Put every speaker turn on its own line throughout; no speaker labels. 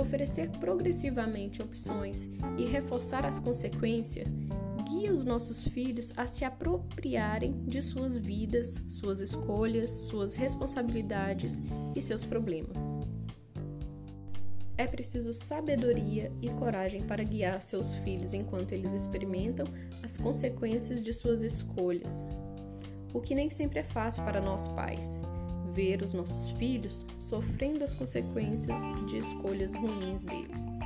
oferecer progressivamente opções e reforçar as consequências, guia os nossos filhos a se apropriarem de suas vidas, suas escolhas, suas responsabilidades e seus problemas. É preciso sabedoria e coragem para guiar seus filhos enquanto eles experimentam as consequências de suas escolhas. O que nem sempre é fácil para nós pais, ver os nossos filhos sofrendo as consequências de escolhas ruins deles.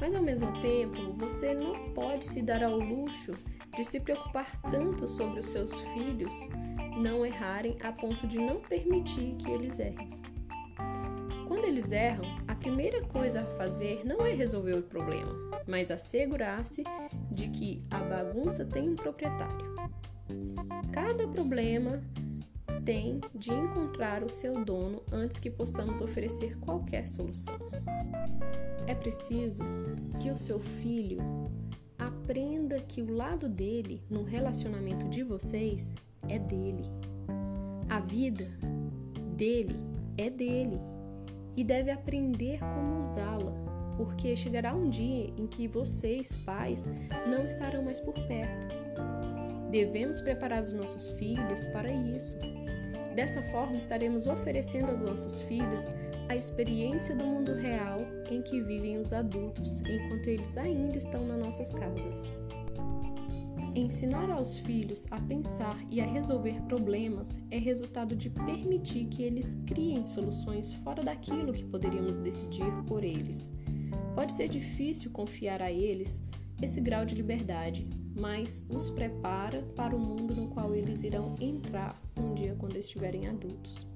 Mas ao mesmo tempo, você não pode se dar ao luxo de se preocupar tanto sobre os seus filhos não errarem a ponto de não permitir que eles errem. Quando eles erram, a primeira coisa a fazer não é resolver o problema, mas assegurar-se de que a bagunça tem um proprietário. Cada problema tem de encontrar o seu dono antes que possamos oferecer qualquer solução. É preciso que o seu filho aprenda que o lado dele no relacionamento de vocês é dele. A vida dele é dele e deve aprender como usá-la, porque chegará um dia em que vocês, pais, não estarão mais por perto. Devemos preparar os nossos filhos para isso Dessa forma, estaremos oferecendo aos nossos filhos a experiência do mundo real em que vivem os adultos, enquanto eles ainda estão nas nossas casas. Ensinar aos filhos a pensar e a resolver problemas é resultado de permitir que eles criem soluções fora daquilo que poderíamos decidir por eles. Pode ser difícil confiar a eles esse grau de liberdade, mas os prepara para o mundo no qual eles irão entrar um dia quando estiverem adultos.